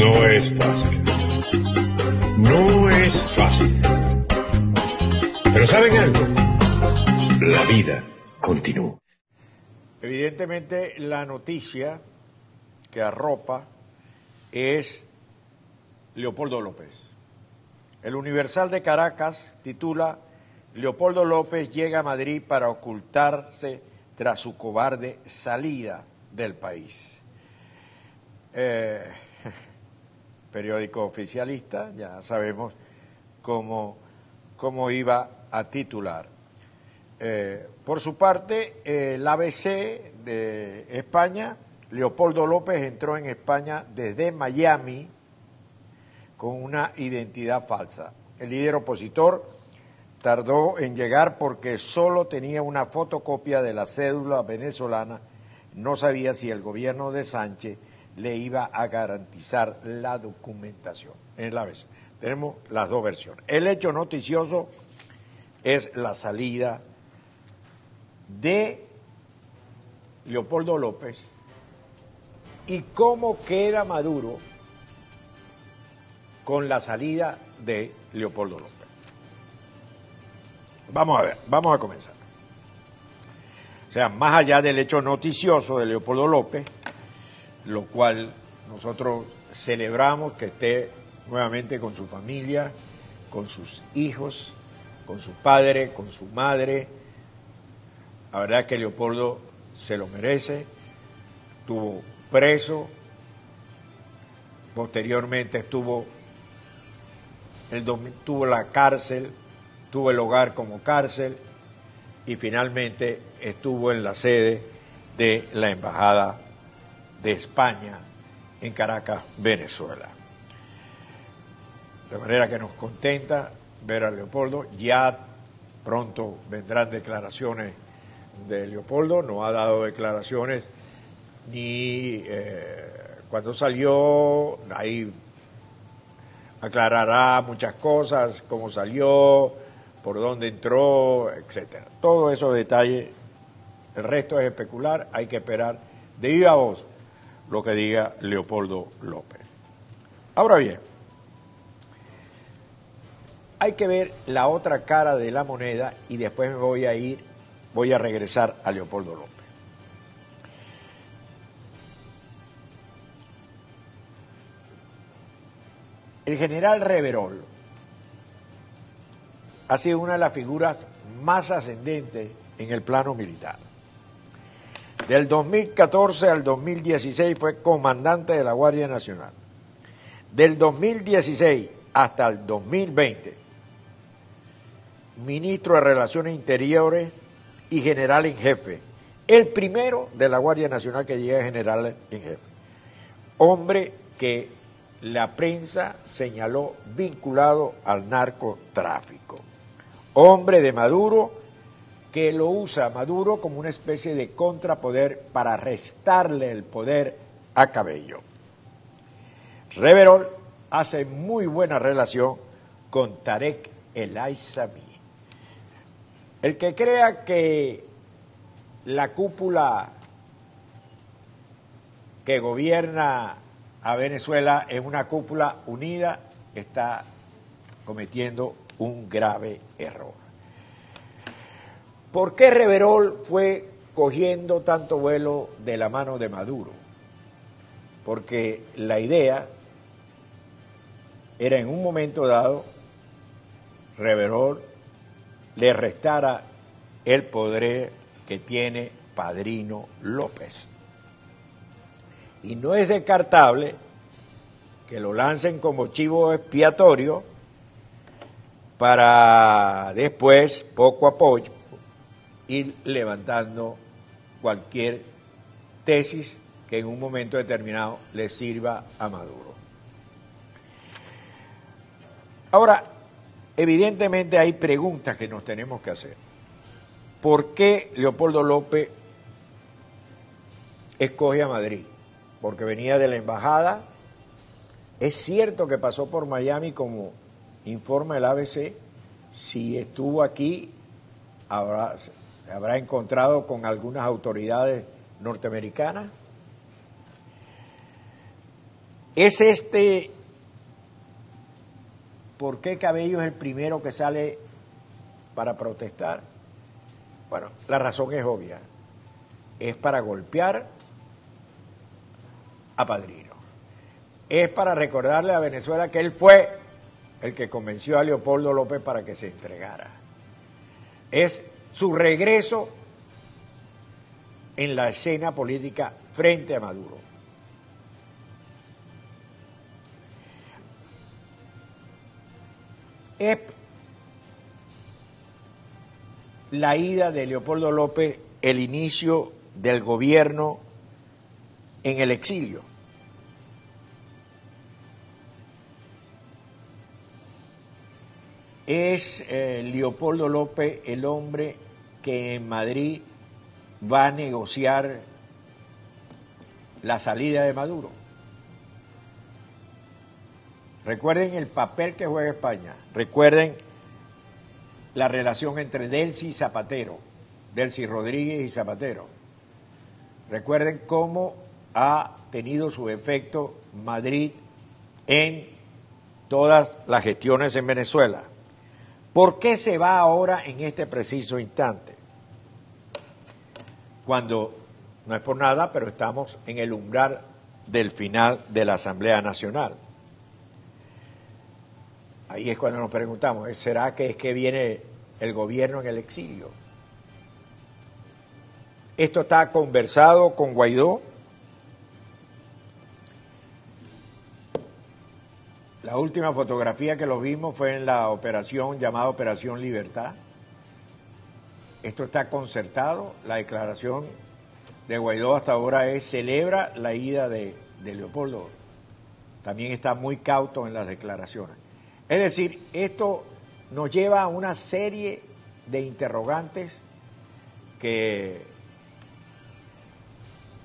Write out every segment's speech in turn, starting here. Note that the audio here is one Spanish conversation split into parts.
No es fácil. No es fácil. Pero ¿saben algo? La vida continúa. Evidentemente la noticia que arropa es Leopoldo López. El Universal de Caracas titula Leopoldo López llega a Madrid para ocultarse tras su cobarde salida del país. Eh, periódico oficialista, ya sabemos cómo, cómo iba a titular. Eh, por su parte, el ABC de España, Leopoldo López entró en España desde Miami con una identidad falsa. El líder opositor tardó en llegar porque solo tenía una fotocopia de la cédula venezolana, no sabía si el gobierno de Sánchez le iba a garantizar la documentación. En la vez tenemos las dos versiones. El hecho noticioso es la salida de Leopoldo López y cómo queda Maduro con la salida de Leopoldo López. Vamos a ver, vamos a comenzar. O sea, más allá del hecho noticioso de Leopoldo López, lo cual nosotros celebramos que esté nuevamente con su familia, con sus hijos, con su padre, con su madre. La verdad que Leopoldo se lo merece, estuvo preso, posteriormente estuvo el, tuvo la cárcel, tuvo el hogar como cárcel y finalmente estuvo en la sede de la Embajada de España en Caracas, Venezuela. De manera que nos contenta ver a Leopoldo. Ya pronto vendrán declaraciones de Leopoldo, no ha dado declaraciones ni eh, cuando salió, ahí aclarará muchas cosas, cómo salió, por dónde entró, etcétera. Todo esos detalles, el resto es especular, hay que esperar de viva voz lo que diga Leopoldo López. Ahora bien, hay que ver la otra cara de la moneda y después me voy a ir, voy a regresar a Leopoldo López. El general Reverol ha sido una de las figuras más ascendentes en el plano militar. Del 2014 al 2016 fue comandante de la Guardia Nacional. Del 2016 hasta el 2020, ministro de Relaciones Interiores y general en jefe. El primero de la Guardia Nacional que llega a general en jefe. Hombre que la prensa señaló vinculado al narcotráfico. Hombre de Maduro que lo usa Maduro como una especie de contrapoder para restarle el poder a Cabello. Reverol hace muy buena relación con Tarek El Aizami. El que crea que la cúpula que gobierna a Venezuela es una cúpula unida está cometiendo un grave error. ¿Por qué Reverol fue cogiendo tanto vuelo de la mano de Maduro? Porque la idea era en un momento dado Reverol le restara el poder que tiene Padrino López. Y no es descartable que lo lancen como chivo expiatorio para después, poco a poco, ir levantando cualquier tesis que en un momento determinado le sirva a Maduro. Ahora, evidentemente hay preguntas que nos tenemos que hacer. ¿Por qué Leopoldo López escoge a Madrid? Porque venía de la embajada. Es cierto que pasó por Miami como informa el ABC. Si estuvo aquí, habrá, habrá encontrado con algunas autoridades norteamericanas. ¿Es este, por qué Cabello es el primero que sale para protestar? Bueno, la razón es obvia. Es para golpear a Padrino. Es para recordarle a Venezuela que él fue el que convenció a Leopoldo López para que se entregara. Es su regreso en la escena política frente a Maduro. Es la ida de Leopoldo López el inicio del gobierno en el exilio. Es eh, Leopoldo López el hombre que en Madrid va a negociar la salida de Maduro. Recuerden el papel que juega España. Recuerden la relación entre Delcy y Zapatero, Delcy Rodríguez y Zapatero. Recuerden cómo ha tenido su efecto Madrid en todas las gestiones en Venezuela. ¿Por qué se va ahora en este preciso instante? Cuando, no es por nada, pero estamos en el umbral del final de la Asamblea Nacional. Ahí es cuando nos preguntamos, ¿será que es que viene el gobierno en el exilio? Esto está conversado con Guaidó. La última fotografía que lo vimos fue en la operación llamada Operación Libertad. Esto está concertado. La declaración de Guaidó hasta ahora es celebra la ida de, de Leopoldo. También está muy cauto en las declaraciones. Es decir, esto nos lleva a una serie de interrogantes que,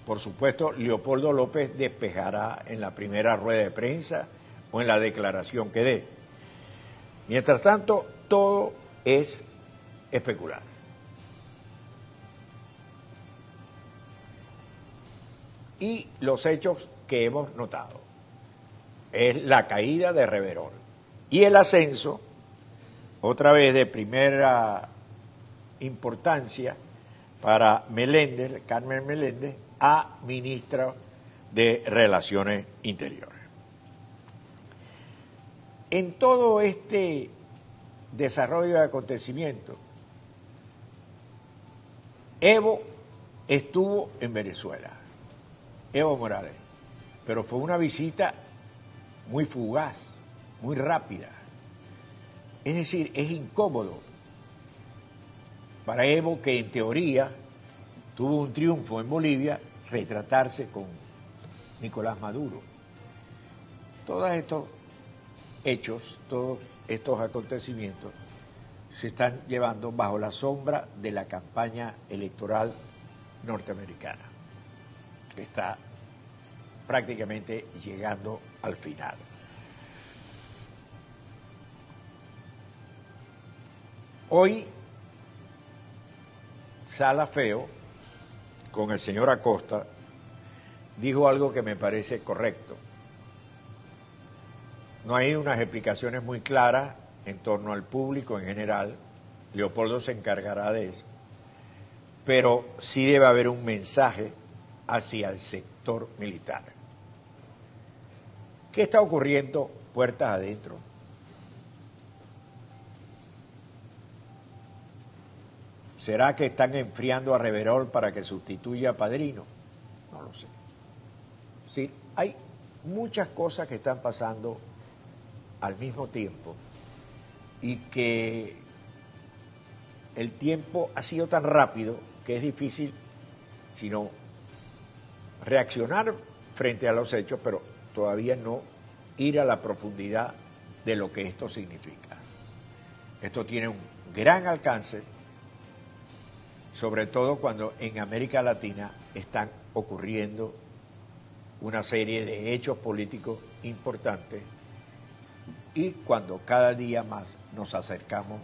por supuesto, Leopoldo López despejará en la primera rueda de prensa o en la declaración que dé. Mientras tanto, todo es especular. Y los hechos que hemos notado es la caída de Reverón y el ascenso, otra vez de primera importancia para Meléndez, Carmen Meléndez, a ministra de Relaciones Interiores. En todo este desarrollo de acontecimientos, Evo estuvo en Venezuela, Evo Morales, pero fue una visita muy fugaz muy rápida. Es decir, es incómodo para Evo, que en teoría tuvo un triunfo en Bolivia, retratarse con Nicolás Maduro. Todos estos hechos, todos estos acontecimientos se están llevando bajo la sombra de la campaña electoral norteamericana, que está prácticamente llegando al final. Hoy, Sala Feo, con el señor Acosta, dijo algo que me parece correcto. No hay unas explicaciones muy claras en torno al público en general. Leopoldo se encargará de eso. Pero sí debe haber un mensaje hacia el sector militar. ¿Qué está ocurriendo puertas adentro? ¿Será que están enfriando a Reverol para que sustituya a Padrino? No lo sé. Sí, hay muchas cosas que están pasando al mismo tiempo y que el tiempo ha sido tan rápido que es difícil, sino reaccionar frente a los hechos, pero todavía no ir a la profundidad de lo que esto significa. Esto tiene un gran alcance sobre todo cuando en América Latina están ocurriendo una serie de hechos políticos importantes y cuando cada día más nos acercamos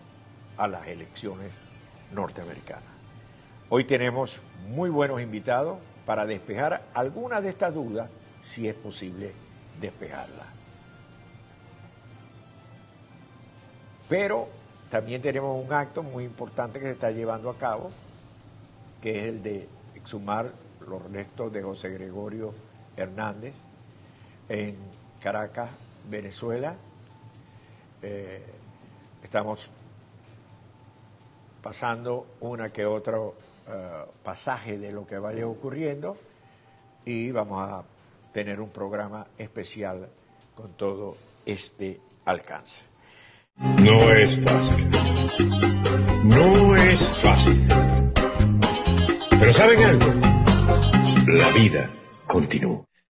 a las elecciones norteamericanas. Hoy tenemos muy buenos invitados para despejar algunas de estas dudas, si es posible despejarla. Pero también tenemos un acto muy importante que se está llevando a cabo, que es el de exhumar los restos de José Gregorio Hernández en Caracas, Venezuela. Eh, estamos pasando una que otro eh, pasaje de lo que vaya ocurriendo y vamos a tener un programa especial con todo este alcance. No es fácil. No es fácil. Pero ¿saben algo? La vida continúa.